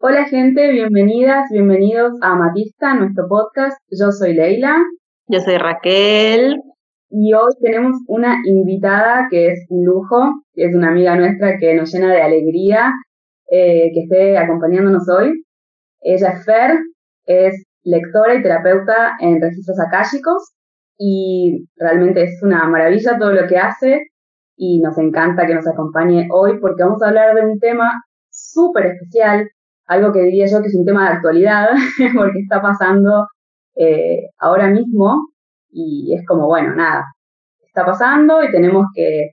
Hola gente, bienvenidas, bienvenidos a Matista, nuestro podcast. Yo soy Leila. Yo soy Raquel. Y hoy tenemos una invitada que es un lujo, que es una amiga nuestra que nos llena de alegría eh, que esté acompañándonos hoy. Ella es Fer, es lectora y terapeuta en registros akáshicos y realmente es una maravilla todo lo que hace y nos encanta que nos acompañe hoy porque vamos a hablar de un tema súper especial algo que diría yo que es un tema de actualidad, porque está pasando eh, ahora mismo y es como, bueno, nada, está pasando y tenemos que,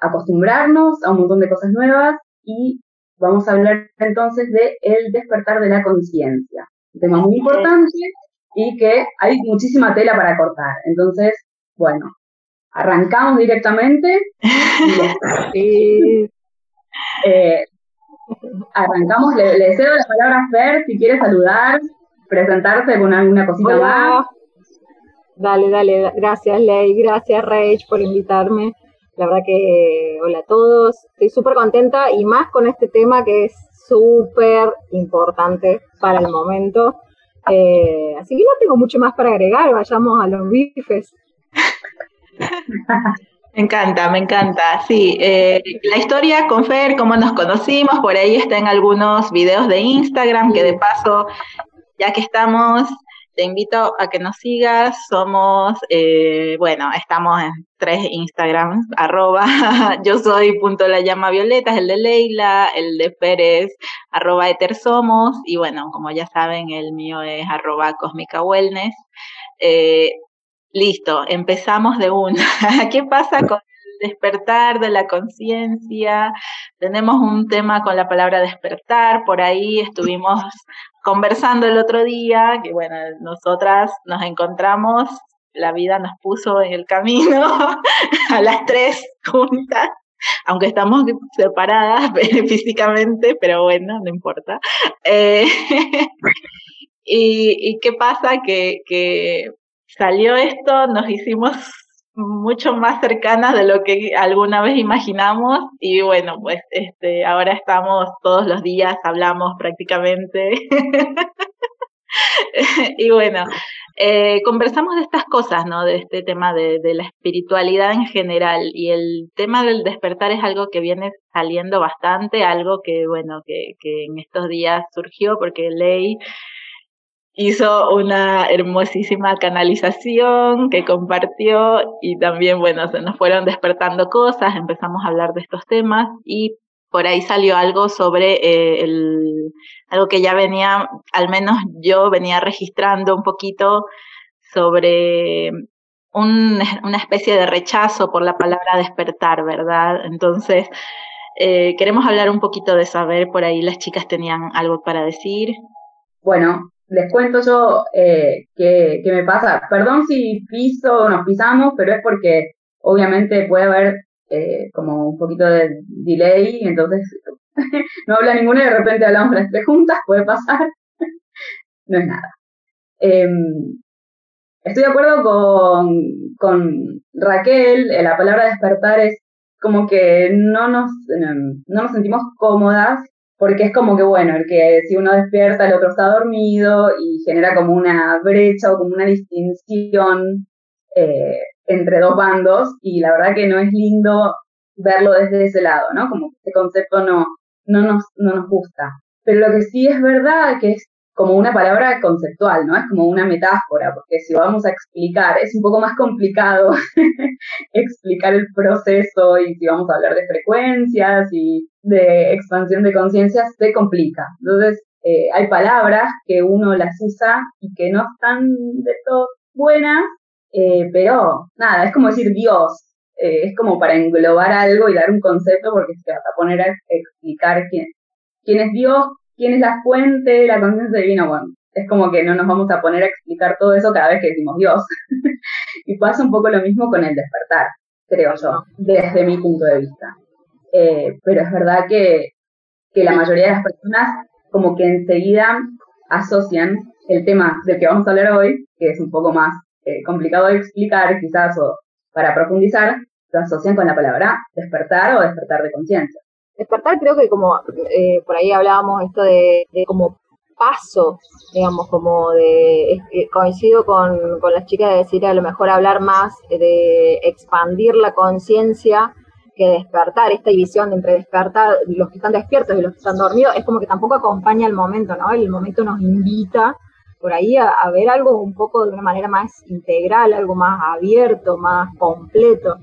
acostumbrarnos a un montón de cosas nuevas y vamos a hablar entonces de el despertar de la conciencia, un tema muy importante y que hay muchísima tela para cortar. Entonces, bueno, arrancamos directamente. y, eh, Arrancamos, le, cedo la palabra a Fer si quiere saludar, presentarse con alguna cosita más. Dale, dale, gracias Ley, gracias Rage por invitarme. La verdad que hola a todos, estoy súper contenta y más con este tema que es súper importante para el momento. Eh, así que no tengo mucho más para agregar, vayamos a los bifes. Me encanta, me encanta. Sí, eh, la historia con Fer, cómo nos conocimos, por ahí está en algunos videos de Instagram, que de paso, ya que estamos, te invito a que nos sigas. Somos, eh, bueno, estamos en tres Instagrams, arroba, yo soy punto la llama violeta, es el de Leila, el de Fer arroba etersomos, y bueno, como ya saben, el mío es arroba cósmica wellness. Eh, Listo, empezamos de una. ¿Qué pasa con el despertar de la conciencia? Tenemos un tema con la palabra despertar, por ahí estuvimos conversando el otro día, que bueno, nosotras nos encontramos, la vida nos puso en el camino a las tres juntas aunque estamos separadas físicamente, pero bueno, no importa. Eh, y, qué pasa? Que, que salió esto, nos hicimos mucho más cercanas de lo que alguna vez imaginamos y bueno, pues este, ahora estamos todos los días, hablamos prácticamente. y bueno, eh, conversamos de estas cosas, ¿no? De este tema de, de, la espiritualidad en general y el tema del despertar es algo que viene saliendo bastante, algo que, bueno, que, que en estos días surgió porque Ley hizo una hermosísima canalización que compartió y también, bueno, se nos fueron despertando cosas, empezamos a hablar de estos temas y por ahí salió algo sobre eh, el, algo que ya venía, al menos yo venía registrando un poquito sobre un, una especie de rechazo por la palabra despertar, ¿verdad? Entonces, eh, queremos hablar un poquito de saber, por ahí las chicas tenían algo para decir. Bueno, les cuento yo eh, qué, me pasa. Perdón si piso o nos pisamos, pero es porque obviamente puede haber eh, como un poquito de delay, entonces no habla ninguno y de repente hablamos las tres juntas, puede pasar. no es nada. Em, estoy de acuerdo con, con Raquel, eh, la palabra despertar es como que no nos, no nos sentimos cómodas porque es como que, bueno, el que si uno despierta, el otro está dormido y genera como una brecha o como una distinción eh, entre dos bandos y la verdad que no es lindo verlo desde ese lado, ¿no? Como que ese concepto no, no, nos, no nos gusta. Pero lo que sí es verdad que es como una palabra conceptual, ¿no? Es como una metáfora, porque si vamos a explicar, es un poco más complicado explicar el proceso y si vamos a hablar de frecuencias y de expansión de conciencia, se complica. Entonces, eh, hay palabras que uno las usa y que no están de todo buenas, eh, pero nada, es como decir Dios, eh, es como para englobar algo y dar un concepto porque se va a poner a explicar quién, quién es Dios, quién es la fuente, la conciencia divina, bueno, es como que no nos vamos a poner a explicar todo eso cada vez que decimos Dios. y pasa un poco lo mismo con el despertar, creo yo, desde mi punto de vista. Eh, pero es verdad que, que la mayoría de las personas como que enseguida asocian el tema del que vamos a hablar hoy, que es un poco más eh, complicado de explicar quizás o para profundizar, lo asocian con la palabra despertar o despertar de conciencia. Despertar creo que como eh, por ahí hablábamos esto de, como paso, digamos, como de, coincido con, con las chicas de decir a lo mejor hablar más de expandir la conciencia que despertar, esta división entre despertar los que están despiertos y los que están dormidos, es como que tampoco acompaña el momento, ¿no? El momento nos invita por ahí a, ver algo un poco de una manera más integral, algo más abierto, más completo.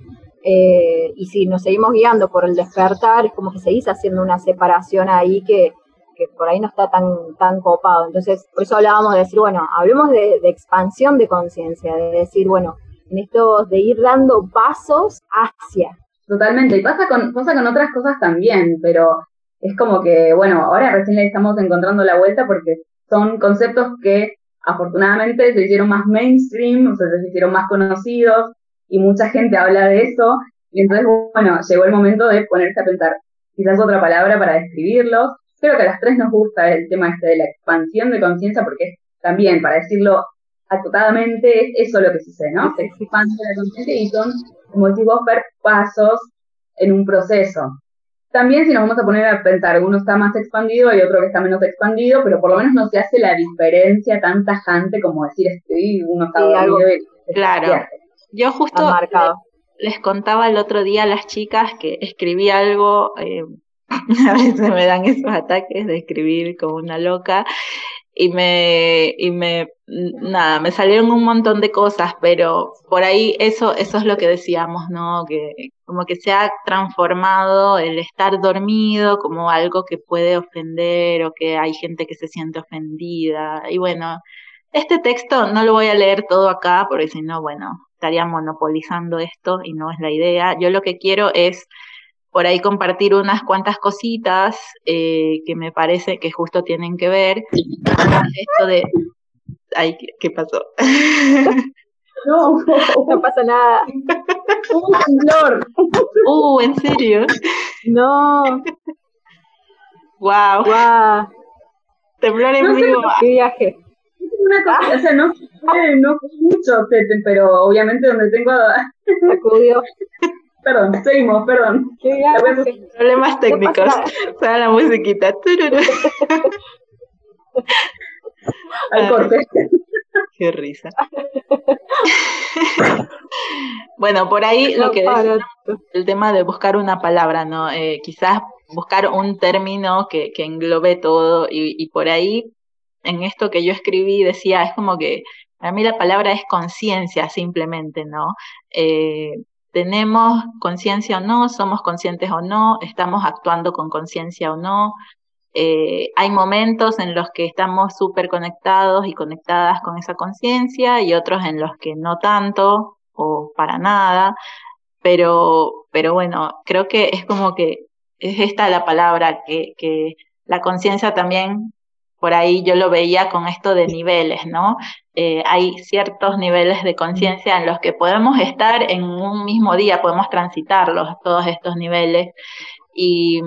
Eh, y si nos seguimos guiando por el despertar, es como que seguís haciendo una separación ahí que, que por ahí no está tan, tan copado. Entonces, por eso hablábamos de decir, bueno, hablemos de, expansión de conciencia, de decir, bueno, en esto de ir dando pasos hacia, Totalmente, y pasa con, pasa con otras cosas también, pero es como que, bueno, ahora recién le estamos encontrando la vuelta porque son conceptos que afortunadamente se hicieron más mainstream, o sea, se hicieron más conocidos y mucha gente habla de eso. Y entonces, bueno, llegó el momento de ponerse a pensar quizás otra palabra para describirlos. Creo que a las tres nos gusta el tema este de la expansión de conciencia porque también, para decirlo acotadamente, es eso lo que sucede, ¿no? Se expande la conciencia y son como decís vos, ver pasos en un proceso. También si nos vamos a poner a pensar, uno está más expandido y otro que está menos expandido, pero por lo menos no se hace la diferencia tan tajante como decir, estoy, uno está dormido y Claro. Yo justo les, contaba el otro día a las chicas que escribí algo, eh, a veces me dan esos ataques de escribir como una loca, y me, y me, nada, me salieron un montón de cosas, pero por ahí eso, eso es lo que decíamos, ¿no? Que como que se ha transformado el estar dormido como algo que puede ofender o que hay gente que se siente ofendida. Y bueno, este texto no lo voy a leer todo acá porque si no, bueno, estaría monopolizando esto y no es la idea. Yo lo que quiero es por ahí compartir unas cuantas cositas eh, que me parece que justo tienen que ver. Esto de... Ay, ¿qué, pasó? No, no pasa nada. Un temblor. Uh, ¿en serio? No. Wow. Wow. Temblor en vivo. Qué viaje. Una cosa, o sea, no, no mucho, pero obviamente donde tengo... Acudió. Perdón, seguimos, perdón. Problemas técnicos. Suena la musiquita. Al corte. Qué risa. bueno, por ahí lo que decía, el tema de buscar una palabra, ¿no? Eh, quizás buscar un término que, que englobe todo y, y, por ahí, en esto que yo escribí, decía, es como que para mí la palabra es conciencia simplemente, ¿no? Eh, tenemos conciencia o no, somos conscientes o no, estamos actuando con conciencia o no. Eh, hay momentos en los que estamos súper conectados y conectadas con esa conciencia y otros en los que no tanto o para nada. Pero, pero bueno, creo que es como que es esta la palabra, que, que la conciencia también por ahí yo lo veía con esto de niveles, ¿no? Eh, hay ciertos niveles de conciencia en los que podemos estar en un mismo día, podemos transitarlos, todos estos niveles. Y,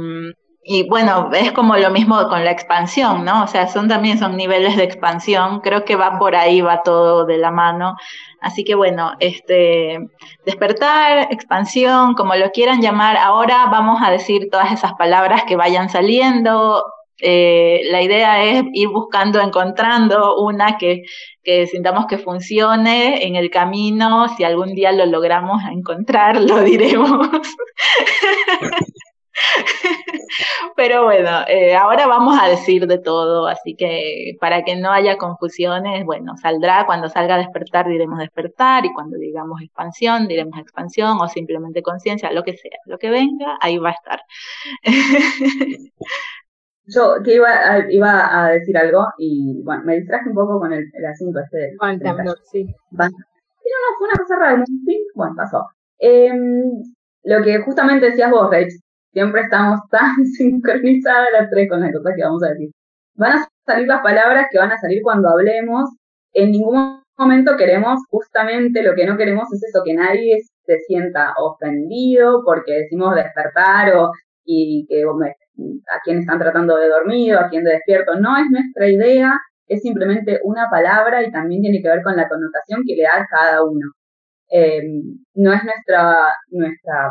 y bueno, es como lo mismo con la expansión, ¿no? O sea, son también son niveles de expansión, creo que va por ahí, va todo de la mano. Así que bueno, este despertar, expansión, como lo quieran llamar, ahora vamos a decir todas esas palabras que vayan saliendo, eh, la idea es ir buscando, encontrando una que, que, sintamos que funcione en el camino. Si algún día lo logramos encontrar, lo diremos. Pero bueno, eh, ahora vamos a decir de todo, así que para que no haya confusiones, bueno, saldrá cuando salga despertar, diremos despertar, y cuando digamos expansión, diremos expansión, o simplemente conciencia, lo que sea, lo que venga, ahí va a estar. Yo que iba a, iba a decir algo y bueno, me distraje un poco con el, asunto este Con el temblor, sí. no, no, fue una cosa rara, bueno, pasó. Em, lo que justamente decías vos, Rach, siempre estamos tan sincronizadas las tres con las cosas que vamos a decir. Van a salir las palabras que van a salir cuando hablemos. En ningún momento queremos, justamente lo que no queremos es eso, que nadie se sienta ofendido porque decimos despertar o y que a quién están tratando de dormido, a quién de despierto. No es nuestra idea, es simplemente una palabra y también tiene que ver con la connotación que le da cada uno. Eh, no es nuestra, nuestra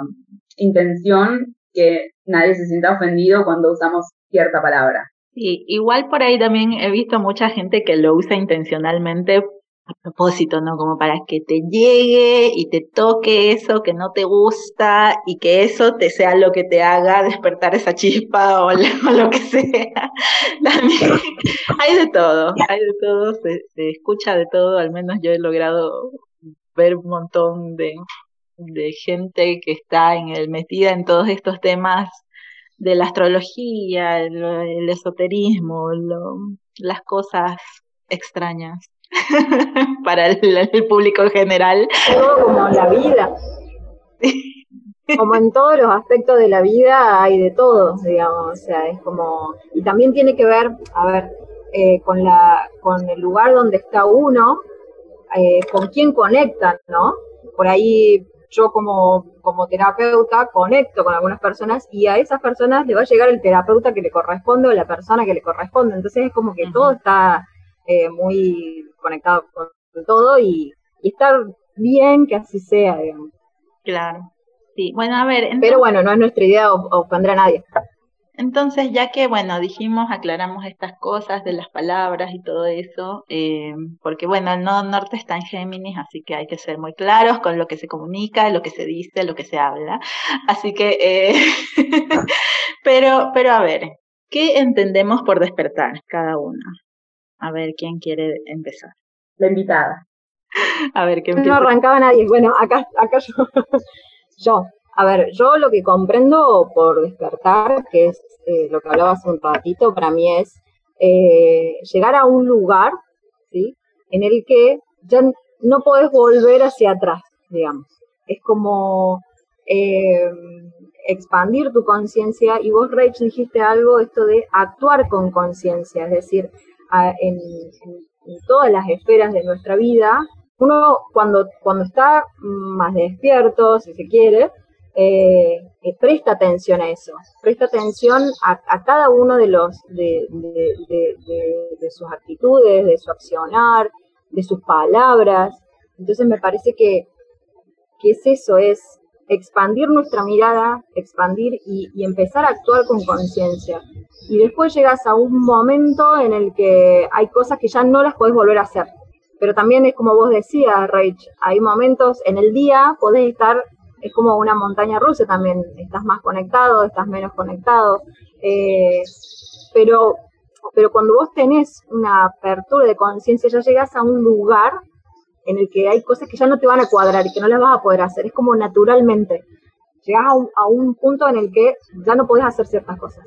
intención que nadie se sienta ofendido cuando usamos cierta palabra. Sí, igual por ahí también he visto mucha gente que lo usa intencionalmente a propósito, ¿no? Como para que te llegue y te toque eso que no te gusta y que eso te sea lo que te haga despertar esa chispa o, lo, que sea. También hay de todo, hay de todo, se, escucha de todo, al menos yo he logrado ver un montón de, de gente que está en el, metida en todos estos temas de la astrología, el, esoterismo, las cosas extrañas para el, público en general. Todo como la vida. Como en todos los aspectos de la vida hay de todo, digamos, o sea, es como, y también tiene que ver, a ver, eh, con la, con el lugar donde está uno, eh, con quién conectan, ¿no? Por ahí yo como, como terapeuta conecto con algunas personas y a esas personas le va a llegar el terapeuta que le corresponde o la persona que le corresponde. Entonces es como que todo está eh, muy conectado con todo y, está bien que así sea, digamos. Claro. Sí, bueno, a ver. Pero bueno, no es nuestra idea ofender a nadie. Entonces, ya que, bueno, dijimos, aclaramos estas cosas de las palabras y todo eso, eh, porque, bueno, el nodo norte está en Géminis, así que hay que ser muy claros con lo que se comunica, lo que se dice, lo que se habla. Así que, eh, pero, pero a ver, ¿qué entendemos por despertar cada uno? A ver, ¿quién quiere empezar? La invitada. A ver, ¿qué No arrancaba nadie. Bueno, acá, acá yo. yo. A ver, yo lo que comprendo por despertar, que es eh, lo que hablaba hace un ratito, para mí es eh, llegar a un lugar, ¿sí? En el que ya no podés volver hacia atrás, digamos. Es como eh, expandir tu conciencia y vos, Rach, dijiste algo, esto de actuar con conciencia, es decir, en, todas las esferas de nuestra vida, uno cuando, cuando está más despierto, si se quiere, eh, eh, presta atención a eso, presta atención a, cada uno de los de, sus actitudes, de su accionar, de sus palabras. Entonces me parece que, que es eso, es expandir nuestra mirada, expandir y, empezar a actuar con conciencia. Y después llegas a un momento en el que hay cosas que ya no las podés volver a hacer. Pero también es como vos decías, Rach, hay momentos en el día, podés estar es como una montaña rusa también, estás más conectado, estás menos conectado, eh, pero, pero cuando vos tenés una apertura de conciencia, ya llegas a un lugar en el que hay cosas que ya no te van a cuadrar y que no las vas a poder hacer, es como naturalmente. Llegas a un, punto en el que ya no podés hacer ciertas cosas,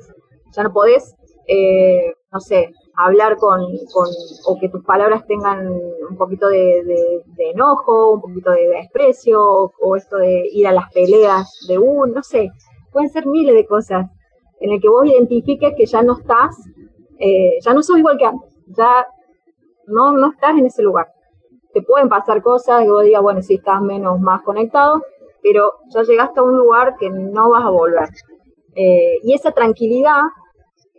ya no podés, eh, no sé, hablar con, con, o que tus palabras tengan un poquito de, enojo, un poquito de desprecio, o, esto de ir a las peleas de un, no sé, pueden ser miles de cosas en el que vos identifiques que ya no estás, eh, ya no sos igual que antes, ya no, no estás en ese lugar. Te pueden pasar cosas y vos digas, bueno, si estás menos, más conectado, pero ya llegaste a un lugar que no vas a volver. Eh, y esa tranquilidad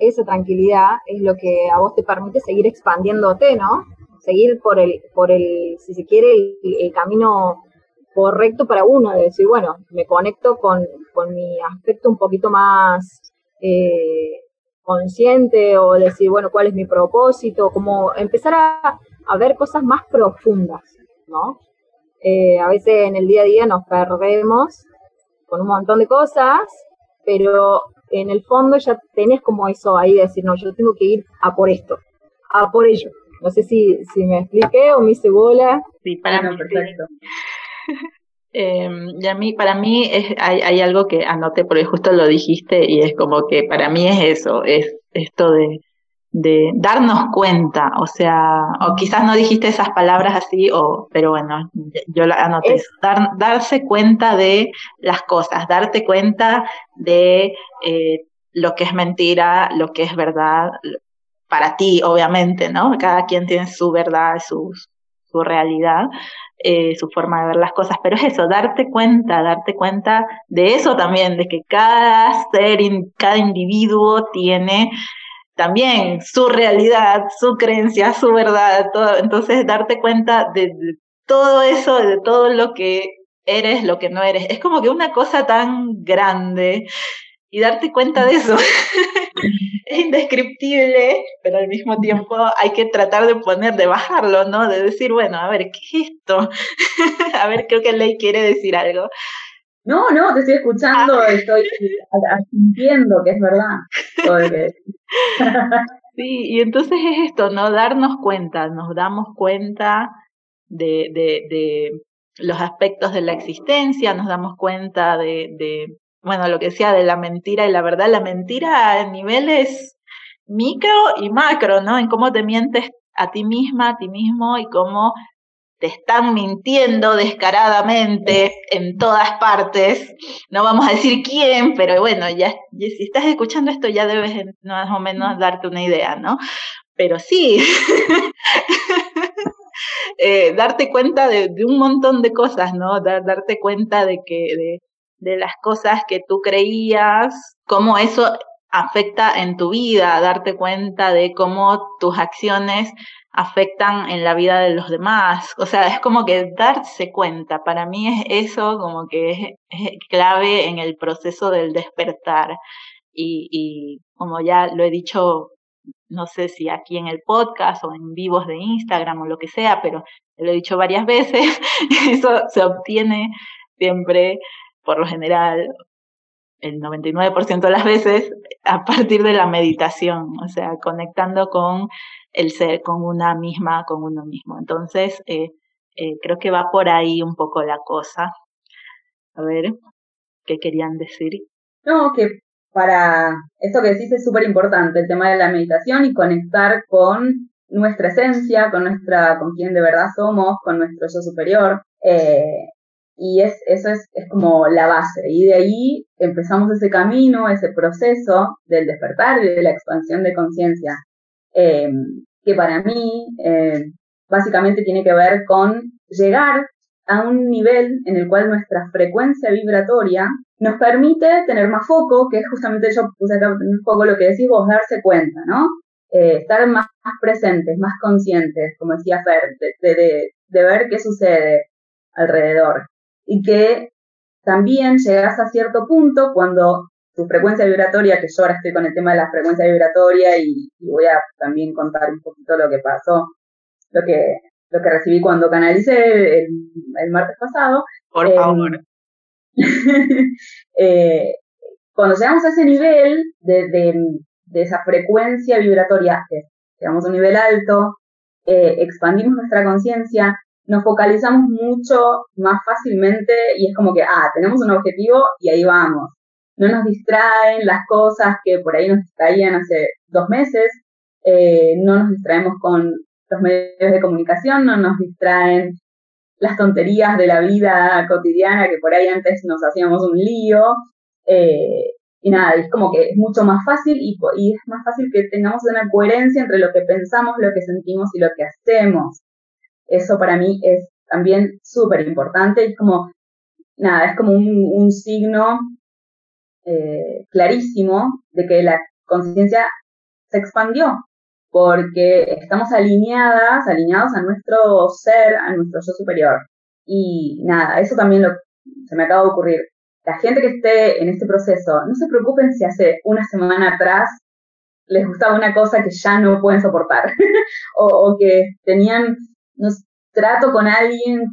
esa tranquilidad es lo que a vos te permite seguir expandiéndote, ¿no? Seguir por el, por el si se quiere, el, camino correcto para uno, de decir, bueno, me conecto con, mi aspecto un poquito más eh, consciente o decir, bueno, cuál es mi propósito, como empezar a, ver cosas más profundas, ¿no? Eh, a veces en el día a día nos perdemos con un montón de cosas, pero en el fondo ya tenés como eso ahí de decir, no, yo tengo que ir a por esto, a por ello. No sé si, si me expliqué o me hice bola. Sí, para mí, perfecto. Em, y a mí, para mí es, hay, hay algo que anoté porque justo lo dijiste y es como que para mí es eso, es esto de de darnos cuenta, o sea, o quizás no dijiste esas palabras así, o, pero bueno, yo la anoté, Dar, darse cuenta de las cosas, darte cuenta de eh, lo que es mentira, lo que es verdad, para ti, obviamente, ¿no? Cada quien tiene su verdad, su, su realidad, eh, su forma de ver las cosas, pero es eso, darte cuenta, darte cuenta de eso también, de que cada ser, cada individuo tiene también su realidad, su creencia, su verdad, todo. Entonces, darte cuenta de, todo eso, de todo lo que eres, lo que no eres. Es como que una cosa tan grande y darte cuenta de eso. es indescriptible, pero al mismo tiempo hay que tratar de poner, de bajarlo, ¿no? De decir, bueno, a ver, ¿qué es esto? a ver, creo que Ley quiere decir algo. No, no, te estoy escuchando, ah. estoy sintiendo que es verdad. sí, y entonces es esto, ¿no? Darnos cuenta, nos damos cuenta de, de, de los aspectos de la existencia, nos damos cuenta de, de, bueno, lo que decía de la mentira y la verdad, la mentira a niveles micro y macro, ¿no? En cómo te mientes a ti misma, a ti mismo y cómo te están mintiendo descaradamente en todas partes. No vamos a decir quién, pero bueno, ya si estás escuchando esto ya debes más o menos darte una idea, ¿no? Pero sí, eh, darte cuenta de, un montón de cosas, ¿no? darte cuenta de que de, de las cosas que tú creías, cómo eso afecta en tu vida, darte cuenta de cómo tus acciones afectan en la vida de los demás. O sea, es como que darse cuenta. Para mí es eso como que es, clave en el proceso del despertar. Y, y, como ya lo he dicho, no sé si aquí en el podcast o en vivos de Instagram o lo que sea, pero lo he dicho varias veces, eso se obtiene siempre, por lo general, el 99% de las veces, a partir de la meditación, o sea, conectando con el ser, con una misma, con uno mismo. Entonces, eh, eh, creo que va por ahí un poco la cosa. A ver, ¿qué querían decir? No, que para esto que decís es súper importante, el tema de la meditación y conectar con nuestra esencia, con nuestra, con quien de verdad somos, con nuestro yo superior. Eh, y es, eso es, es, como la base. Y de ahí empezamos ese camino, ese proceso del despertar y de la expansión de conciencia. Eh, que para mí eh, básicamente tiene que ver con llegar a un nivel en el cual nuestra frecuencia vibratoria nos permite tener más foco, que es justamente yo puse acá un poco lo que decís vos, darse cuenta, ¿no? Eh, estar más, presentes, más conscientes, como decía Fer, de, de, de, ver qué sucede alrededor. Y que también llegas a cierto punto cuando tu frecuencia vibratoria, que yo ahora estoy con el tema de la frecuencia vibratoria y, voy a también contar un poquito lo que pasó, lo que, lo que recibí cuando canalicé el, martes pasado. Por em, favor. eh, cuando llegamos a ese nivel de, de, de esa frecuencia vibratoria, llegamos a un nivel alto, eh, expandimos nuestra conciencia, nos focalizamos mucho más fácilmente y es como que, ah, tenemos un objetivo y ahí vamos no nos distraen las cosas que por ahí nos distraían hace dos meses, eh, no nos distraemos con los medios de comunicación, no nos distraen las tonterías de la vida cotidiana que por ahí antes nos hacíamos un lío. Eh, y nada, es como que es mucho más fácil y, y, es más fácil que tengamos una coherencia entre lo que pensamos, lo que sentimos y lo que hacemos. Eso para mí es también súper importante. Es como, nada, es como un, un signo eh, clarísimo de que la conciencia se expandió, porque estamos alineadas, alineados a nuestro ser, a nuestro yo superior. Y nada, eso también lo, se me acaba de ocurrir. La gente que esté en este proceso, no se preocupen si hace una semana atrás les gustaba una cosa que ya no pueden soportar, o, o, que tenían no, trato con alguien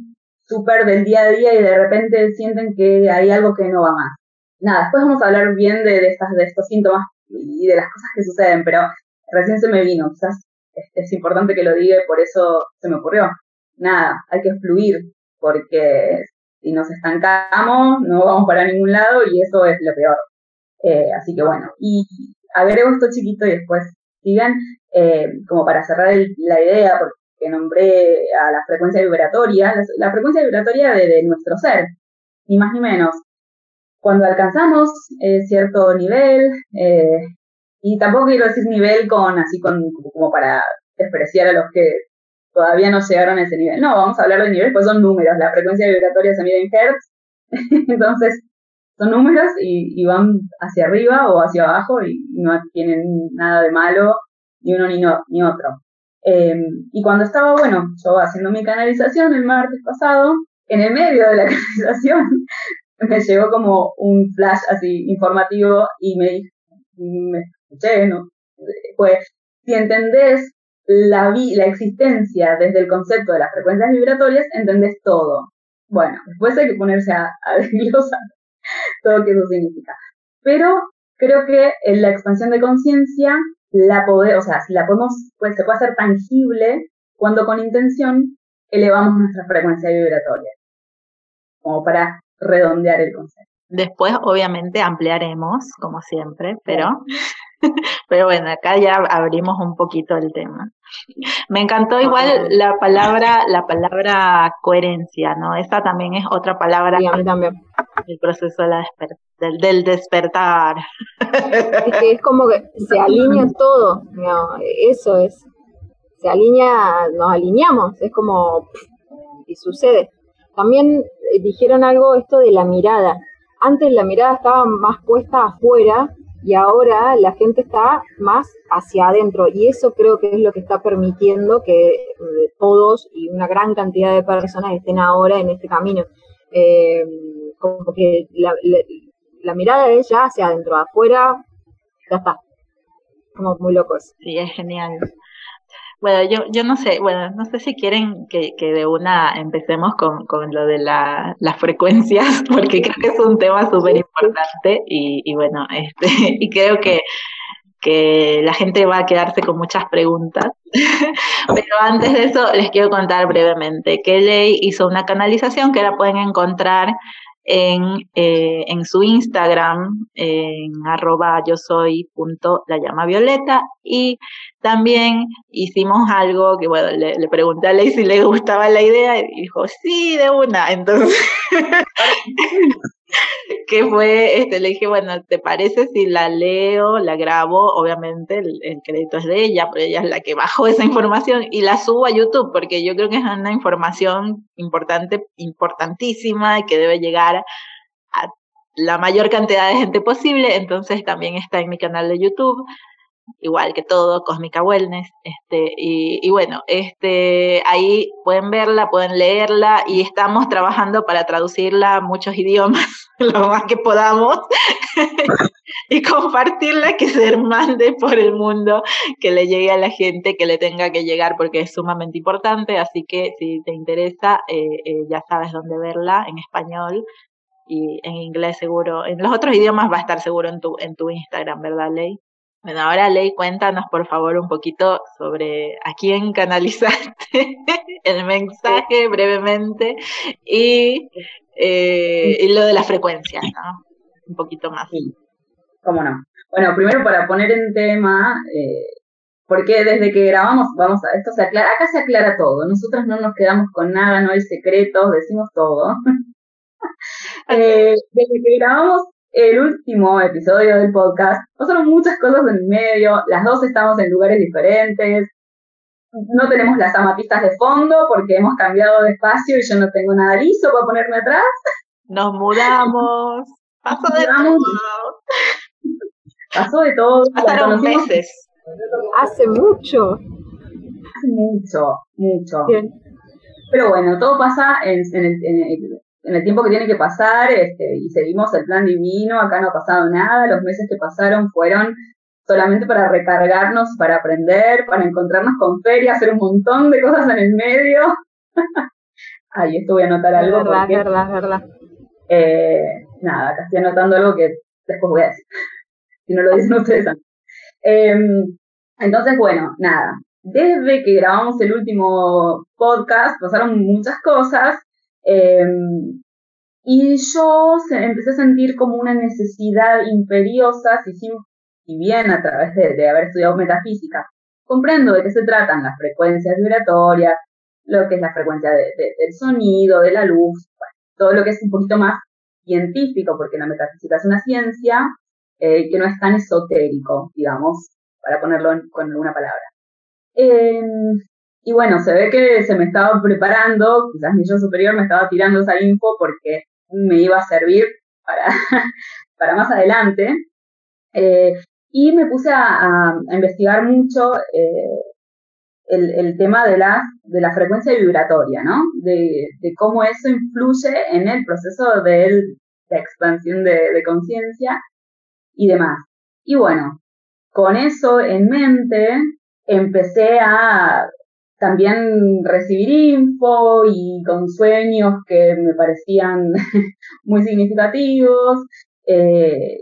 súper del día a día y de repente sienten que hay algo que no va más nada, después vamos a hablar bien de, de, estas, de estos síntomas y de las cosas que suceden, pero recién se me vino, quizás es, importante que lo diga por eso se me ocurrió. Nada, hay que fluir, porque si nos estancamos no vamos para ningún lado y eso es lo peor. Eh, así que bueno, y agrego esto chiquito y después sigan, eh, como para cerrar la idea, porque nombré a la frecuencia vibratoria, la, frecuencia vibratoria de, de, nuestro ser, ni más ni menos cuando alcanzamos eh, cierto nivel, eh, y tampoco quiero decir nivel con así con como para despreciar a los que todavía no llegaron a ese nivel. No, vamos a hablar de nivel, pues son números. La frecuencia vibratoria se mide en hertz, entonces son números y, van hacia arriba o hacia abajo y no tienen nada de malo ni uno ni, no, ni otro. Em, y cuando estaba, bueno, yo haciendo mi canalización el martes pasado, en el medio de la canalización, me llegó como un flash así informativo y me, me escuché, ¿no? Pues, si entendés la, la existencia desde el concepto de las frecuencias vibratorias, entendés todo. Bueno, después hay que ponerse a, a todo lo que eso significa. Pero creo que en la expansión de conciencia, la poder, o sea, si la podemos, pues se puede hacer tangible cuando con intención elevamos nuestra frecuencia vibratoria. Como para redondear el concepto. Después, obviamente, ampliaremos, como siempre, pero, pero bueno, acá ya abrimos un poquito el tema. Me encantó igual la palabra, la palabra coherencia, ¿no? Esta también es otra palabra. Sí, también. El proceso de la del, del, despertar. Es que es como que se alinea todo, eso es. Se alinea, nos alineamos, es como, y sucede. También eh, dijeron algo esto de la mirada. Antes la mirada estaba más puesta afuera y ahora la gente está más hacia adentro y eso creo que es lo que está permitiendo que eh, todos y una gran cantidad de personas estén ahora en este camino. Eh, como que la, mirada es ya hacia adentro, afuera, ya está. Como muy locos. Sí, es genial. Bueno, yo, yo no sé, bueno, no sé si quieren que, que de una empecemos con, con lo de la, las frecuencias, porque creo que es un tema súper importante y, y bueno, este, y creo que, que la gente va a quedarse con muchas preguntas. Pero antes de eso, les quiero contar brevemente que Ley hizo una canalización que la pueden encontrar en, eh, en su Instagram, en arroba yo soy punto la llama violeta y también hicimos algo que bueno, le, le, pregunté a Ley si le gustaba la idea y dijo sí de una, entonces que fue, este, le dije, bueno, ¿te parece si la leo, la grabo? Obviamente el, el, crédito es de ella, pero ella es la que bajó esa información y la subo a YouTube, porque yo creo que es una información importante, importantísima y que debe llegar a la mayor cantidad de gente posible, entonces también está en mi canal de YouTube igual que todo, Cósmica Wellness, este, y, bueno, este, ahí pueden verla, pueden leerla, y estamos trabajando para traducirla a muchos idiomas, lo más que podamos, y compartirla, que se mande por el mundo, que le llegue a la gente, que le tenga que llegar, porque es sumamente importante, así que si te interesa, eh, eh, ya sabes dónde verla, en español, y en inglés seguro, en los otros idiomas va a estar seguro en tu, en tu Instagram, ¿verdad, Ley? Bueno, ahora Ley, cuéntanos por favor un poquito sobre a quién canalizaste el mensaje brevemente y, eh, y lo de la frecuencia, ¿no? Un poquito más. Sí, cómo no. Bueno, primero para poner en tema, eh, porque desde que grabamos, vamos a, esto se aclara, acá se aclara todo, nosotros no nos quedamos con nada, no hay secretos, decimos todo. eh, desde que grabamos el último episodio del podcast. Pasaron muchas cosas en el medio, las dos estamos en lugares diferentes, no tenemos las amatistas de fondo porque hemos cambiado de espacio y yo no tengo nada listo para ponerme atrás. Nos mudamos. Pasó de todo. Pasó de todo. Pasaron meses. Hace mucho. Hace mucho, mucho. Bien. Pero bueno, todo pasa en, en, el, en, el, en el tiempo que tiene que pasar este, y seguimos el plan divino, acá no ha pasado nada, los meses que pasaron fueron solamente para recargarnos, para aprender, para encontrarnos con feria, hacer un montón de cosas en el medio. Ahí esto voy a anotar algo. Verdad, porque, verdad, verdad. Eh, nada, acá estoy anotando algo que después voy a decir. Si no lo dicen ustedes Eh, entonces, bueno, nada. Desde que grabamos el último podcast pasaron muchas cosas eh, y yo empecé a sentir como una necesidad imperiosa, si, si bien a través de, haber estudiado metafísica, comprendo de qué se tratan las frecuencias vibratorias, lo que es la frecuencia de, de, del sonido, de la luz, todo lo que es un poquito más científico, porque la metafísica es una ciencia eh, que no es tan esotérico, digamos, para ponerlo en, con alguna palabra. Eh, y bueno, se ve que se me estaba preparando, quizás mi yo superior me estaba tirando esa info porque me iba a servir para, para más adelante. Eh, y me puse a, investigar mucho eh, el, el, tema de la, de la frecuencia vibratoria, ¿no? De, de, cómo eso influye en el proceso del la expansión de, conciencia y demás. Y bueno, con eso en mente, empecé a también recibir info y con sueños que me parecían muy significativos. Eh,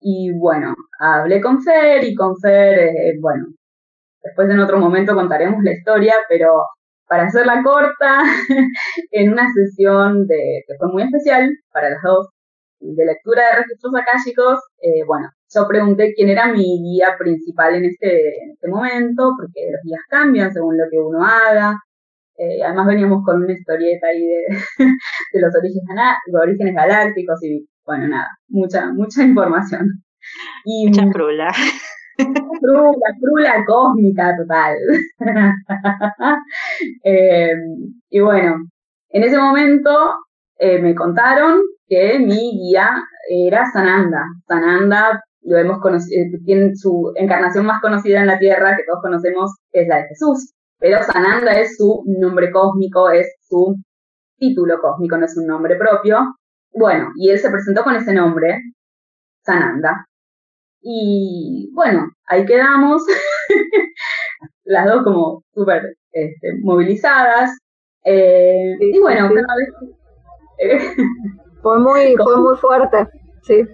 y bueno, hablé con Fer y con Fer, eh, bueno, después en otro momento contaremos la historia, pero para hacerla corta, en una sesión de, que fue muy especial para las dos, de lectura de registros akáshicos, eh, bueno, yo pregunté quién era mi guía principal en este, en este momento, porque los guías cambian según lo que uno haga. Eh, además veníamos con una historieta ahí de, de los, orígenes, los orígenes galácticos y bueno, nada, mucha, mucha información. Y, mucha frula. Frula, frula cósmica total. Eh, y bueno, en ese momento eh, me contaron que mi guía era Sananda. Sananda lo hemos conocido, eh, tiene su encarnación más conocida en la Tierra, que todos conocemos, es la de Jesús. Pero Sananda es su nombre cósmico, es su título cósmico, no es un nombre propio. Bueno, y él se presentó con ese nombre, Sananda. Y bueno, ahí quedamos, las dos como súper este, movilizadas. Eh, y bueno, fue muy, fue muy fuerte, sí.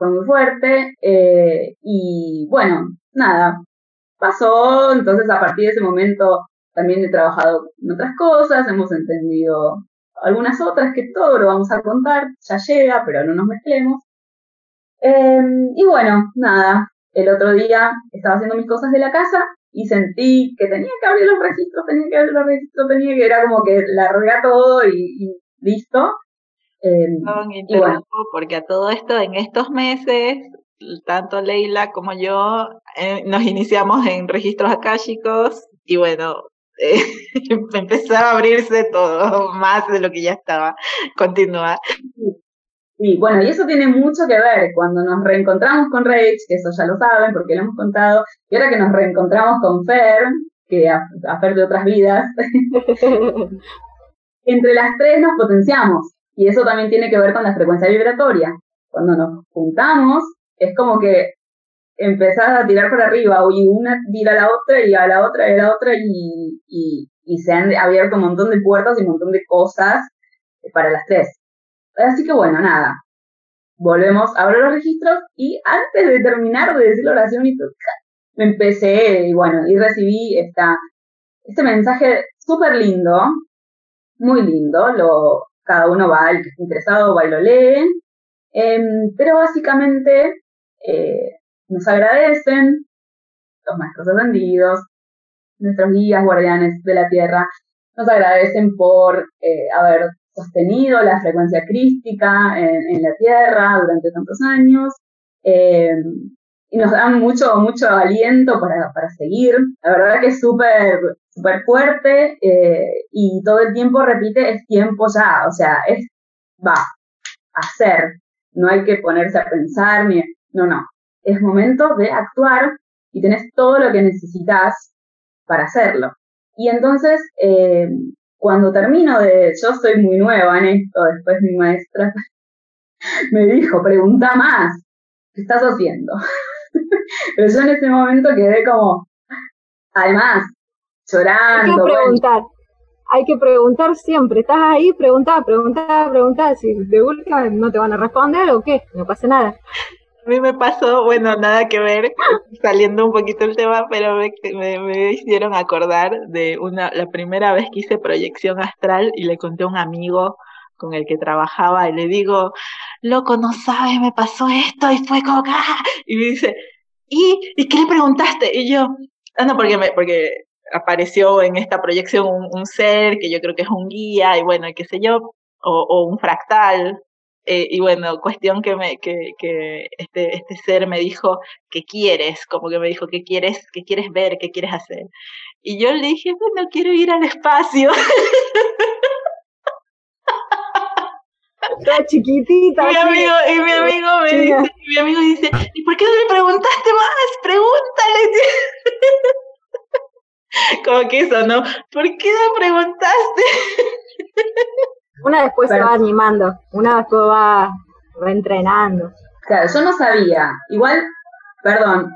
Fue muy fuerte. Eh, y bueno, nada, pasó. Entonces, a partir de ese momento, también he trabajado en otras cosas, hemos entendido algunas otras que todo lo vamos a contar, ya llega, pero no nos mezclemos. Em, y bueno, nada, el otro día estaba haciendo mis cosas de la casa y sentí que tenía que abrir los registros, tenía que abrir los registros, tenía que, era como que larga todo y, listo. Em, y bueno. porque a todo esto, en estos meses, tanto Leila como yo eh, nos iniciamos en registros akáshicos y bueno, eh, empezó a abrirse todo más de lo que ya estaba. Continúa. Sí, bueno, y eso tiene mucho que ver cuando nos reencontramos con Rach, que eso ya lo saben porque lo hemos contado, y ahora que nos reencontramos con Fer, que a, Fer de otras vidas, entre las tres nos potenciamos, y eso también tiene que ver con la frecuencia vibratoria. Cuando nos juntamos, es como que empezás a tirar para arriba, y una tira a la otra, y a la otra, y a la otra, y, y, se han abierto un montón de puertas y un montón de cosas para las tres. Así que bueno, nada. Volvemos, abro los registros y antes de terminar de decir la oración me empecé y bueno, y recibí esta, este mensaje súper lindo, muy lindo, lo, cada uno va, el que esté interesado va y lo lee, em, pero básicamente eh, nos agradecen los maestros ascendidos, nuestros guías guardianes de la tierra, nos agradecen por eh, haber sostenido la frecuencia crística en, la Tierra durante tantos años. Y nos dan mucho, mucho aliento para, para seguir. La verdad que es súper, súper fuerte eh, y todo el tiempo repite, es tiempo ya, o sea, es, va, hacer. No hay que ponerse a pensar, ni, no, no. Es momento de actuar y tenés todo lo que necesitas para hacerlo. Y entonces, eh, cuando termino de, yo soy muy nueva en esto, después mi maestra me dijo, pregunta más, ¿qué estás haciendo? Pero yo en ese momento quedé como, además, llorando. Hay que preguntar, hay que preguntar siempre, estás ahí, pregunta, pregunta, pregunta, si de última no te van a responder o qué, no pasa nada. A mí me pasó, bueno, nada que ver, saliendo un poquito el tema, pero me, me, hicieron acordar de una, la primera vez que hice proyección astral y le conté a un amigo con el que trabajaba y le digo, loco, no sabes, me pasó esto y fue como, ¡ah! y me dice, ¿y, ¿y qué le preguntaste? Y yo, ah, no, porque, me, porque apareció en esta proyección un, un, ser que yo creo que es un guía y bueno, qué sé yo, o, o un fractal, eh, y bueno, cuestión que, me, que, que este, este ser me dijo, ¿qué quieres? Como que me dijo, ¿qué quieres, qué quieres ver? ¿Qué quieres hacer? Y yo le dije, bueno, quiero ir al espacio. Toda chiquitita. Mi amigo, y mi amigo me dice, mi amigo dice, ¿y por qué no le preguntaste más? Pregúntale. Como que eso, ¿no? ¿Por qué no preguntaste? Una después se va animando, una después va, reentrenando. Claro, yo no sabía. Igual, perdón,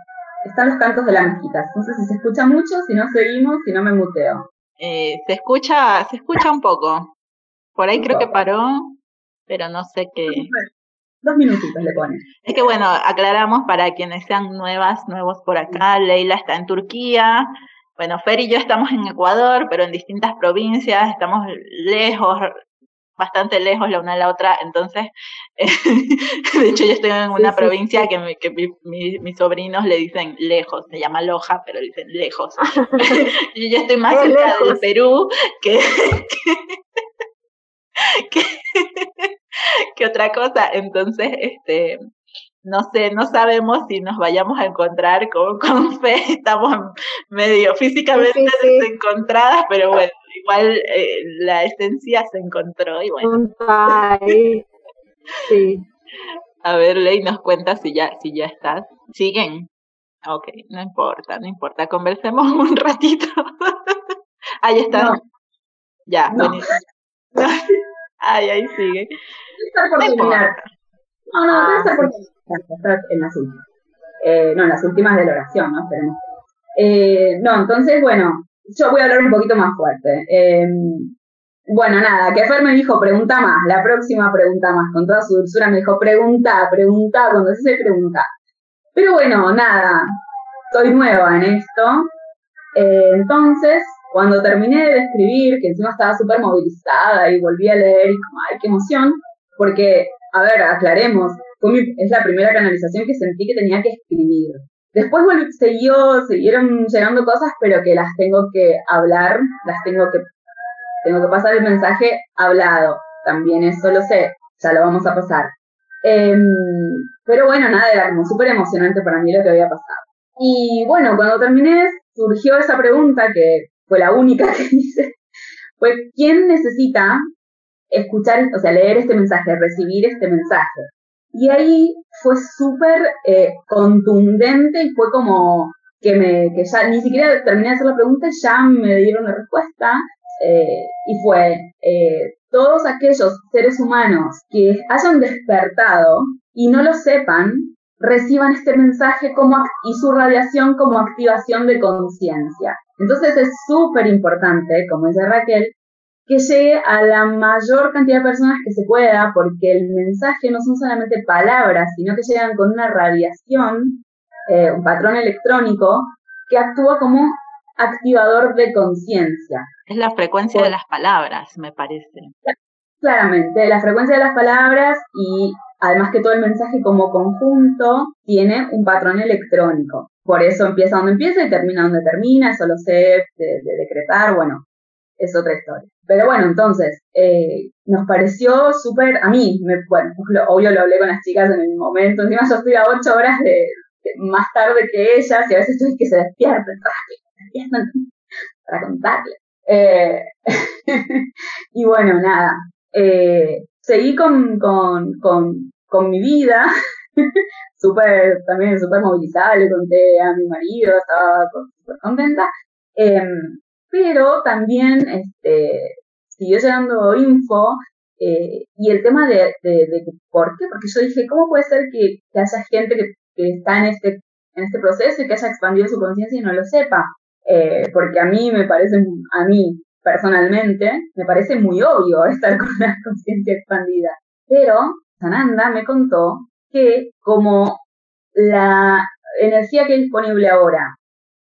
están los cantos de la mezquita. No sé si se escucha mucho, si no seguimos, si no me muteo. Eh, se escucha, se escucha un poco. Por ahí creo que paró, pero no sé qué. Dos minutitos le pone. Es que bueno, aclaramos para quienes sean nuevas, nuevos por acá, Leila está en Turquía, bueno, Fer y yo estamos en Ecuador, pero en distintas provincias, estamos lejos, bastante lejos la una de la otra, entonces, de hecho yo estoy en una provincia que, que mis sobrinos le dicen lejos, se llama Loja, pero dicen lejos. y yo estoy más cerca del Perú que, que, que otra cosa, entonces, este, no sé, no sabemos si nos vayamos a encontrar con, con Fe, estamos medio físicamente desencontradas, pero bueno, igual eh, la esencia se encontró y bueno. Sí. A ver, Ley, nos cuenta si ya, si ya estás. ¿Siguen? Ok, no importa, no importa, conversemos un ratito. Ahí está. Ya, no. Ay, ahí sigue. por terminar. No, no, debe estar por en las últimas. Eh, no, en las últimas de la oración, ¿no? Eh, no, entonces, bueno, yo voy a hablar un poquito más fuerte. Eh, bueno, nada, que Fer me dijo, pregunta más, la próxima pregunta más, con toda su dulzura me dijo, pregunta, pregunta, cuando se pregunta. Pero bueno, nada, soy nueva en esto. entonces, cuando terminé de escribir, que encima estaba súper movilizada y volví a leer y como, ay, qué emoción, porque, a ver, aclaremos, es la primera canalización que sentí que tenía que escribir. Después bueno, siguió, siguieron llegando cosas, pero que las tengo que hablar, las tengo que, tengo que pasar el mensaje hablado. También eso lo sé, ya lo vamos a pasar. Em, pero bueno, nada, era como súper emocionante para mí lo que había pasado. Y bueno, cuando terminé, surgió esa pregunta que fue la única que hice, fue ¿quién necesita escuchar, o sea, leer este mensaje, recibir este mensaje? Y ahí fue súper eh, contundente y fue como que, me, que ya ni siquiera terminé de hacer la pregunta ya me dieron la respuesta. Eh, y fue, eh, todos aquellos seres humanos que hayan despertado y no lo sepan, reciban este mensaje como, y su radiación como activación de conciencia. Entonces es súper importante, como dice Raquel, que llegue a la mayor cantidad de personas que se pueda, porque el mensaje no son solamente palabras, sino que llegan con una radiación, eh, un patrón electrónico, que actúa como activador de conciencia. Es la frecuencia de las palabras, me parece. Claramente, la frecuencia de las palabras y además que todo el mensaje como conjunto tiene un patrón electrónico. Por eso empieza donde empieza y termina donde termina, eso lo sé de decretar, bueno, es otra historia. Pero bueno, entonces, eh, nos pareció súper, a mí, me, bueno, obvio lo hablé con las chicas en el momento, encima yo estoy a ocho horas de, más tarde que ellas y a veces estoy que se despierten, para contarles. Eh, y bueno, nada, eh, seguí con, con, con, con mi vida, súper, también súper movilizada, le conté a mi marido, estaba súper contenta. Em, pero también este, siguió llegando info eh, y el tema de, de, por qué, porque yo dije, ¿cómo puede ser que, haya gente que, está en este, en este proceso y que haya expandido su conciencia y no lo sepa? Eh, porque a mí me parece, a mí personalmente, me parece muy obvio estar con una conciencia expandida. Pero Sananda me contó que como la energía que hay disponible ahora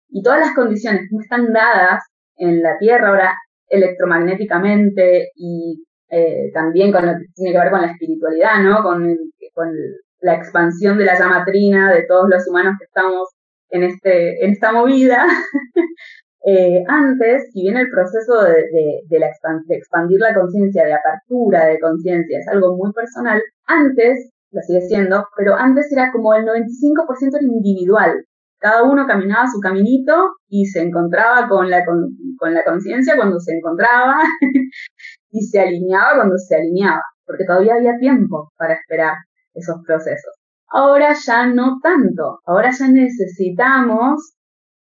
y todas las condiciones no están dadas en la Tierra ahora electromagnéticamente y eh, también con lo que tiene que ver con la espiritualidad, ¿no? Con, con la expansión de la llama trina de todos los humanos que estamos en, este, en esta movida. eh, antes, si bien el proceso de, de, la de expandir la conciencia, de apertura de conciencia, es algo muy personal, antes, lo sigue siendo, pero antes era como el 95% individual cada uno caminaba su caminito y se encontraba con la, con, la conciencia cuando se encontraba y se alineaba cuando se alineaba, porque todavía había tiempo para esperar esos procesos. Ahora ya no tanto, ahora ya necesitamos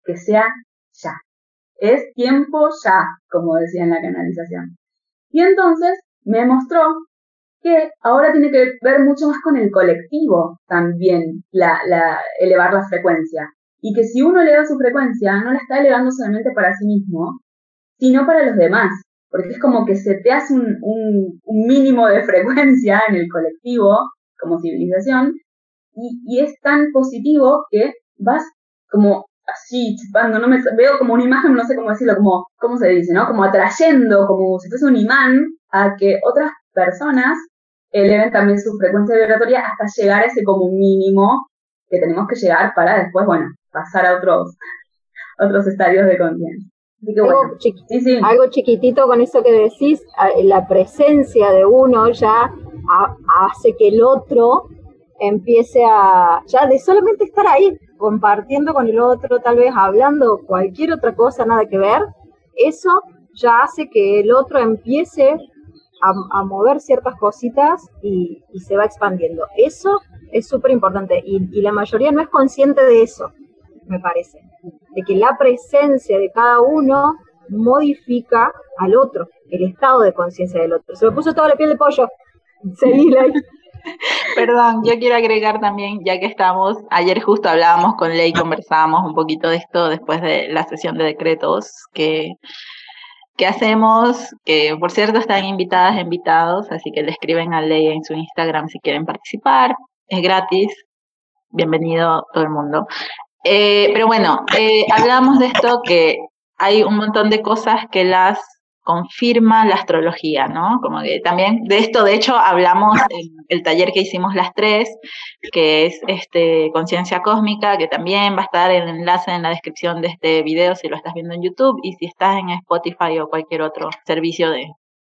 que sea ya. Es tiempo ya, como decía en la canalización. Y entonces me mostró que ahora tiene que ver mucho más con el colectivo también, la, elevar la frecuencia. Y que si uno eleva su frecuencia, no la está elevando solamente para sí mismo, sino para los demás. Porque es como que se te hace un, mínimo de frecuencia en el colectivo como civilización y, y es tan positivo que vas como así chupando, no me veo como una imagen, no sé cómo decirlo, como, ¿cómo se dice? ¿no? Como atrayendo, como si fuese un imán a que otras personas eleven también su frecuencia vibratoria hasta llegar a ese como mínimo que tenemos que llegar para después, bueno, pasar a otros, otros estadios de conciencia. algo, chiquitito con eso que decís, la presencia de uno ya hace que el otro empiece a, ya de solamente estar ahí, compartiendo con el otro, tal vez hablando cualquier otra cosa, nada que ver, eso ya hace que el otro empiece a, mover ciertas cositas y, se va expandiendo. Eso es súper importante y, y la mayoría no es consciente de eso, me parece, de que la presencia de cada uno modifica al otro, el estado de conciencia del otro. Se me puso toda la piel de pollo. Seguí, Perdón, yo quiero agregar también, ya que estamos, ayer justo hablábamos con Ley, conversábamos un poquito de esto después de la sesión de decretos que ¿Qué hacemos? Que por cierto están invitadas, invitados, así que le escriben a Ley en su Instagram si quieren participar. Es gratis. Bienvenido todo el mundo. Eh, pero bueno, eh, hablamos de esto que hay un montón de cosas que las confirma la astrología, ¿no? Como que también de esto, de hecho, hablamos en el taller que hicimos las tres, que es este conciencia cósmica, que también va a estar el enlace en la descripción de este video si lo estás viendo en YouTube y si estás en Spotify o cualquier otro servicio de,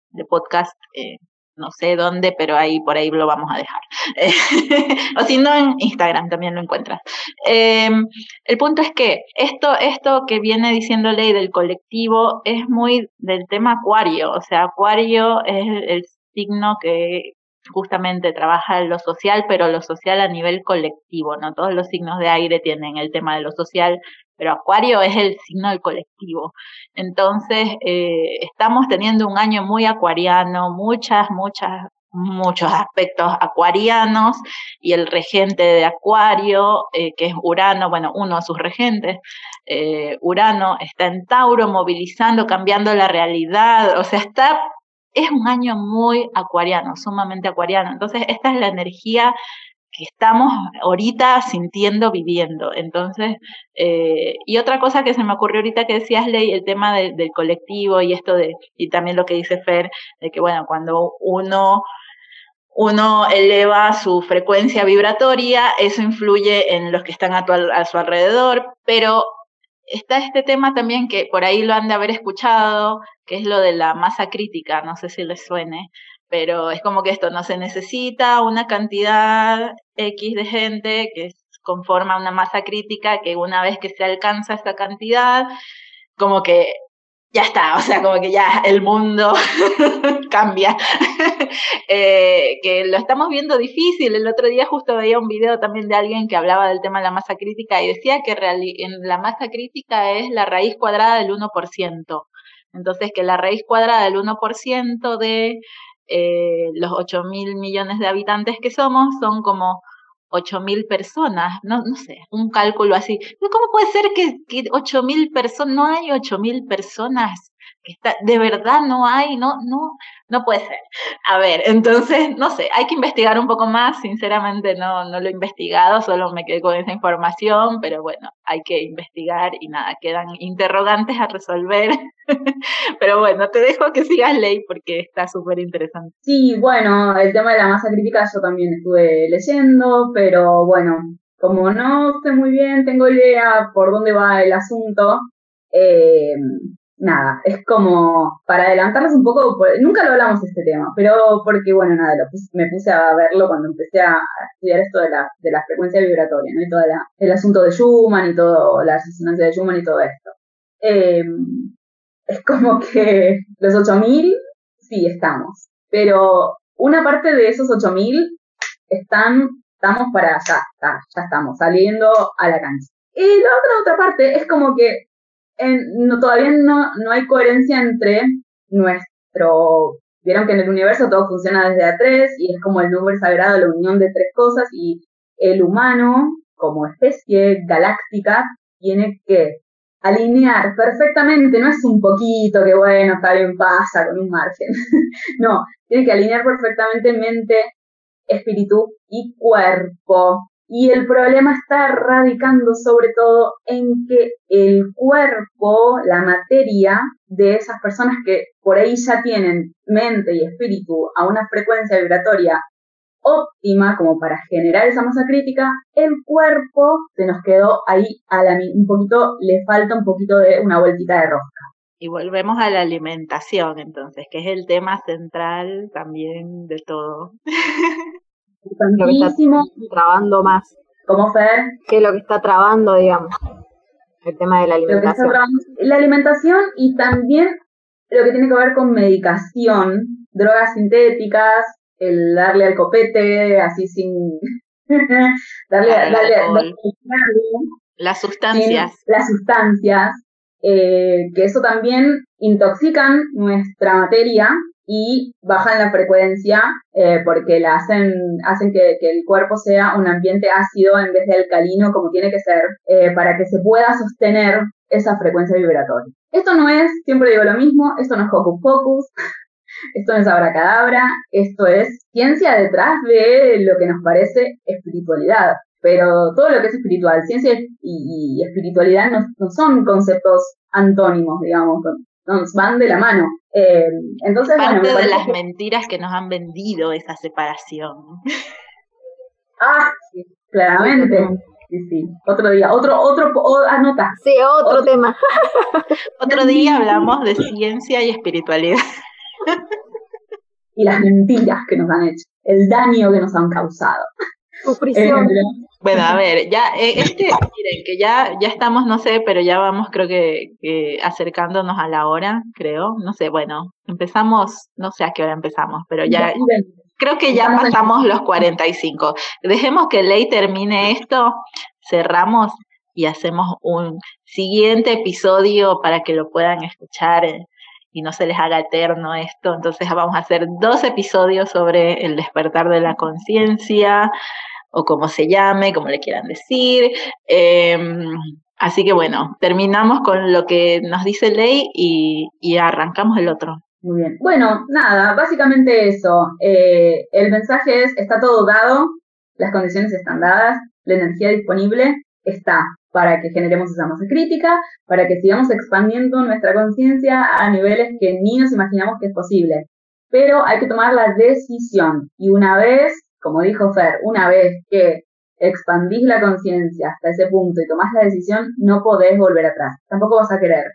de podcast, eh, no sé dónde, pero ahí por ahí lo vamos a dejar. o si no, en Instagram también lo encuentras. Em, el punto es que esto, esto que viene diciendo Ley del colectivo es muy del tema Acuario. O sea, Acuario es el signo que justamente trabaja lo social, pero lo social a nivel colectivo, ¿no? Todos los signos de aire tienen el tema de lo social, pero Acuario es el signo del colectivo. Entonces, eh, estamos teniendo un año muy acuariano, muchas, muchas, muchos aspectos acuarianos y el regente de Acuario, eh, que es Urano, bueno, uno de sus regentes, eh, Urano está en Tauro movilizando, cambiando la realidad, o sea, está es un año muy acuariano, sumamente acuariano. Entonces, esta es la energía que estamos ahorita sintiendo, viviendo. Entonces, eh, y otra cosa que se me ocurrió ahorita que decías, Ley, el tema del colectivo y esto de, y también lo que dice Fer, de que bueno, cuando uno uno eleva su frecuencia vibratoria, eso influye en los que están a, a su alrededor, pero está este tema también que por ahí lo han de haber escuchado, que es lo de la masa crítica, no sé si les suene, pero es como que esto no se necesita una cantidad X de gente que conforma una masa crítica que una vez que se alcanza esta cantidad, como que ya está, o sea, como que ya el mundo cambia. Eh, que lo estamos viendo difícil. El otro día justo veía un video también de alguien que hablaba del tema de la masa crítica y decía que en la masa crítica es la raíz cuadrada del 1%. Entonces, que la raíz cuadrada del 1% de eh, los 8 mil millones de habitantes que somos son como 8 mil personas, no, no sé, un cálculo así. ¿Cómo puede ser que, que 8 mil personas, no hay 8 mil personas de verdad no hay, no, no, no puede ser. A ver, entonces, no sé, hay que investigar un poco más, sinceramente no, no lo he investigado, solo me quedé con esa información, pero bueno, hay que investigar y nada, quedan interrogantes a resolver. pero bueno, te dejo que sigas ley porque está súper interesante. Sí, bueno, el tema de la masa crítica yo también estuve leyendo, pero bueno, como no sé muy bien, tengo idea por dónde va el asunto, eh, nada, es como para adelantarnos un poco, nunca lo hablamos este tema, pero porque, bueno, nada, lo me puse a verlo cuando empecé a estudiar esto de la, de la frecuencia vibratoria, ¿no? Y todo el asunto de Schumann y todo, la resonancia de Schumann y todo esto. Em, es como que los 8000, sí, estamos, pero una parte de esos 8000 están, estamos para allá, ya estamos saliendo a la cancha. Y la otra, otra parte es como que no, todavía no, no hay coherencia entre nuestro vieron que en el universo todo funciona desde A3 y es como el número sagrado, la unión de tres cosas y el humano como especie galáctica tiene que alinear perfectamente, no es un poquito que bueno, está bien, pasa con un margen, no, tiene que alinear perfectamente mente, espíritu y cuerpo. Y el problema está radicando sobre todo en que el cuerpo, la materia de esas personas que por ahí ya tienen mente y espíritu a una frecuencia vibratoria óptima como para generar esa masa crítica, el cuerpo se nos quedó ahí a la, un poquito, le falta un poquito de una vueltita de rosca. Y volvemos a la alimentación, entonces, que es el tema central también de todo. lo que está trabando más. ¿Cómo, Fer? ¿Qué es lo que está trabando, digamos? El tema de la alimentación. La alimentación y también lo que tiene que ver con medicación, drogas sintéticas, el darle al copete así sin darle, darle, darle, las sustancias las sustancias eh, que eso también intoxican nuestra materia y bajan la frecuencia eh, porque la hacen, hacen que, el cuerpo sea un ambiente ácido en vez de alcalino como tiene que ser eh, para que se pueda sostener esa frecuencia vibratoria. Esto no es, siempre digo lo mismo, esto no es hocus pocus, esto no es abracadabra, esto es ciencia detrás de lo que nos parece espiritualidad. Pero todo lo que es espiritual, ciencia y, espiritualidad no, son conceptos antónimos, digamos, nos van de la mano. Eh, entonces, Parte de las mentiras que nos han vendido esa separación. Ah, sí, claramente. Sí, sí. Otro día, otro, otro, anota. Sí, otro tema. otro día hablamos de ciencia y espiritualidad y las mentiras que nos han hecho, el daño que nos han causado. Eh, bueno, a ver, ya, eh, este, miren, que ya, ya estamos, no sé, pero ya vamos, creo que, acercándonos a la hora, creo, no sé, bueno, empezamos, no sé a qué hora empezamos, pero ya, creo que ya pasamos los 45. Dejemos que Ley termine esto, cerramos y hacemos un siguiente episodio para que lo puedan escuchar y no se les haga eterno esto. Entonces vamos a hacer dos episodios sobre el despertar de la conciencia o como se llame, como le quieran decir. Em, así que bueno, terminamos con lo que nos dice Ley y, arrancamos el otro. Muy bien. Bueno, nada, básicamente eso. Eh, el mensaje es, está todo dado, las condiciones están dadas, la energía disponible está para que generemos esa masa crítica, para que sigamos expandiendo nuestra conciencia a niveles que ni nos imaginamos que es posible. Pero hay que tomar la decisión y una vez, como dijo Fer, una vez que expandís la conciencia hasta ese punto y tomás la decisión, no podés volver atrás. Tampoco vas a querer.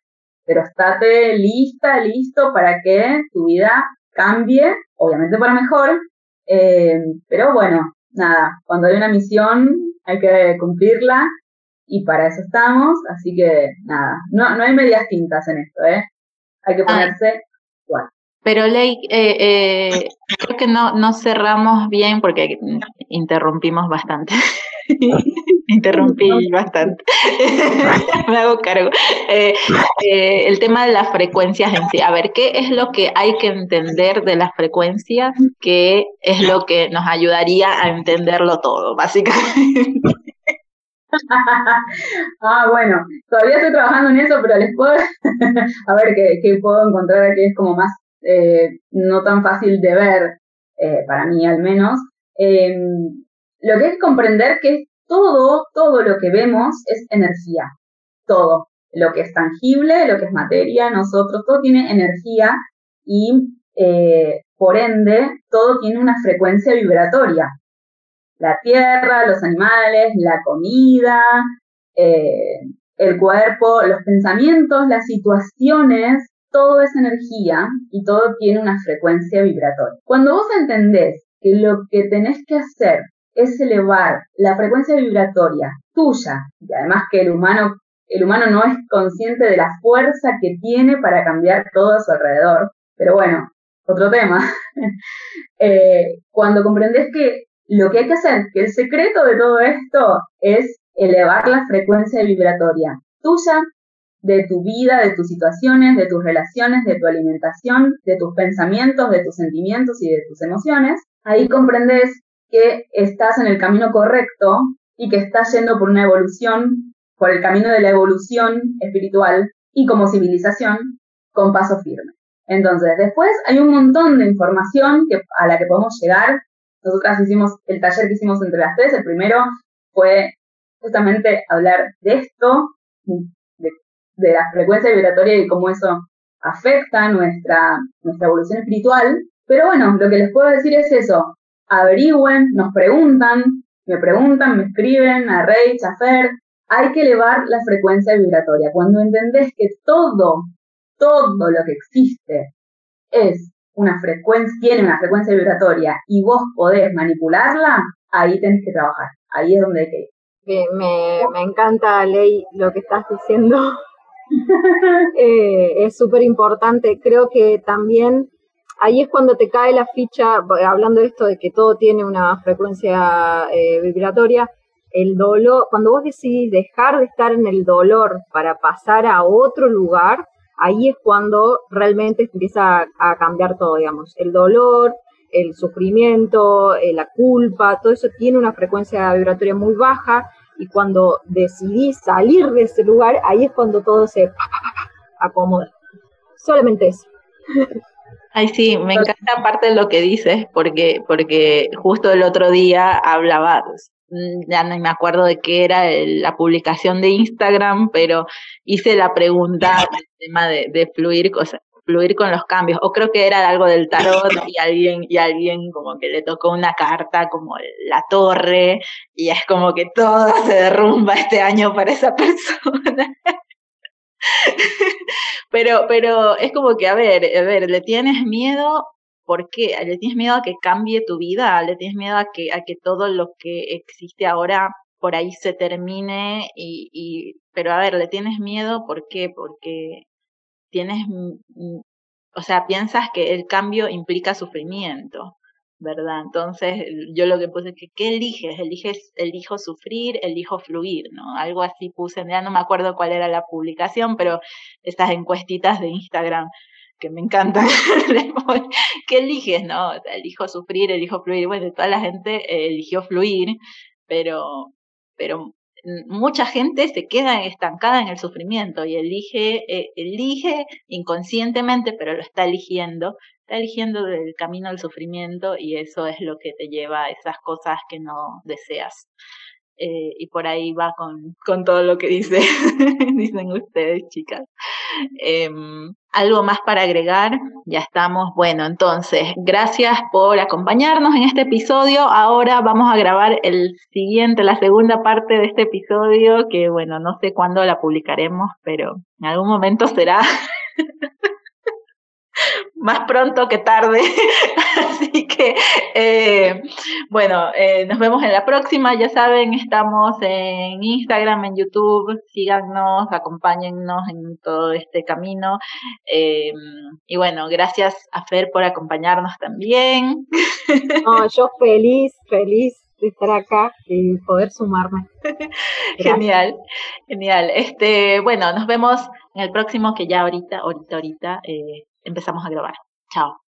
Pero estate lista, listo para que tu vida cambie, obviamente para mejor. Eh, pero bueno, nada, cuando hay una misión hay que cumplirla y para eso estamos, así que nada, no, no hay medias tintas en esto, ¿eh? Hay que ponerse igual. Pero Ley, eh, eh, creo que no, no cerramos bien porque interrumpimos bastante. Interrumpí bastante. Me hago cargo. Eh, eh, el tema de las frecuencias en sí. A ver, ¿qué es lo que hay que entender de las frecuencias? ¿Qué es lo que nos ayudaría a entenderlo todo, básicamente? ah, bueno, todavía estoy trabajando en eso, pero les puedo, a ver qué, puedo encontrar que es como más, eh, no tan fácil de ver, eh, para mí al menos. Em, lo que es comprender que todo, todo lo que vemos es energía, todo. Lo que es tangible, lo que es materia, nosotros, todo tiene energía y eh, por ende todo tiene una frecuencia vibratoria la tierra, los animales, la comida, el cuerpo, los pensamientos, las situaciones, todo es energía y todo tiene una frecuencia vibratoria. Cuando vos entendés que lo que tenés que hacer es elevar la frecuencia vibratoria tuya, y además que el humano, el humano no es consciente de la fuerza que tiene para cambiar todo a su alrededor, pero bueno, otro tema. Eh, cuando comprendes que lo que hay que hacer, que el secreto de todo esto es elevar la frecuencia vibratoria tuya, de tu vida, de tus situaciones, de tus relaciones, de tu alimentación, de tus pensamientos, de tus sentimientos y de tus emociones, ahí comprendes que estás en el camino correcto y que estás yendo por una evolución, por el camino de la evolución espiritual y como civilización con paso firme. Entonces, después hay un montón de información a la que podemos llegar. Nosotras hicimos el taller que hicimos entre las tres. El primero fue justamente hablar de esto, de, la frecuencia vibratoria y cómo eso afecta nuestra, nuestra evolución espiritual. Pero bueno, lo que les puedo decir es eso. Averigüen, nos preguntan, me preguntan, me escriben a Rey, a. Hay que elevar la frecuencia vibratoria. Cuando entendés que todo todo lo que existe es una frecuencia, tiene una frecuencia vibratoria y vos podés manipularla, ahí tenés que trabajar. Ahí es donde hay que ir. Me, me encanta, Ley, lo que estás diciendo. Eh, es súper importante. Creo que también ahí es cuando te cae la ficha, hablando de esto de que todo tiene una frecuencia eh, vibratoria, el dolor, cuando vos decidís dejar de estar en el dolor para pasar a otro lugar, ahí es cuando realmente empieza a, cambiar todo, digamos. El dolor, el sufrimiento, eh, la culpa, todo eso tiene una frecuencia vibratoria muy baja y cuando decidís salir de ese lugar, ahí es cuando todo se acomoda. Solamente eso. Ay, sí, me encanta parte de lo que dices, porque, porque justo el otro día hablaba, Mm, ya no me acuerdo de qué era la publicación de Instagram, pero hice la pregunta el tema de, fluir, fluir con los cambios, o creo que era algo del tarot y alguien, y alguien como que le tocó una carta como la torre, y es como que todo se derrumba este año para esa persona. pero, pero es como que, a ver, a ver, ¿le tienes miedo ¿Por qué? ¿Le tienes miedo a que cambie tu vida? ¿Le tienes miedo a que, a que todo lo que existe ahora por ahí se termine? Y, y, pero a ver, ¿le tienes miedo? ¿Por qué? Porque tienes, o sea, piensas que el cambio implica sufrimiento, ¿verdad? Entonces, yo lo que puse es que, ¿qué eliges? Eliges, elijo sufrir, elijo fluir, ¿no? Algo así puse, ya no me acuerdo cuál era la publicación, pero estas encuestitas de Instagram que me encanta. ¿Qué eliges? No, elijo sufrir, elijo fluir. Bueno, toda la gente eh, eligió fluir, pero, pero mucha gente se queda estancada en el sufrimiento y elige, eh, elige inconscientemente, pero lo está eligiendo, está eligiendo el camino al sufrimiento y eso es lo que te lleva a esas cosas que no deseas. Eh, y por ahí va con, con todo lo que dice, dicen ustedes, chicas. Em, ¿Algo más para agregar? Ya estamos. Bueno, entonces, gracias por acompañarnos en este episodio. Ahora vamos a grabar el siguiente, la segunda parte de este episodio, que bueno, no sé cuándo la publicaremos, pero en algún momento será. más pronto que tarde. Así que, eh, bueno, eh, nos vemos en la próxima. Ya saben, estamos en Instagram, en YouTube. Síganos, acompáñennos en todo este camino. Eh, y bueno, gracias a Fer por acompañarnos también. yo feliz, feliz de estar acá y poder sumarme. genial, genial. Este, bueno, nos vemos en el próximo que ya ahorita, ahorita, ahorita empezamos a grabar. Chao.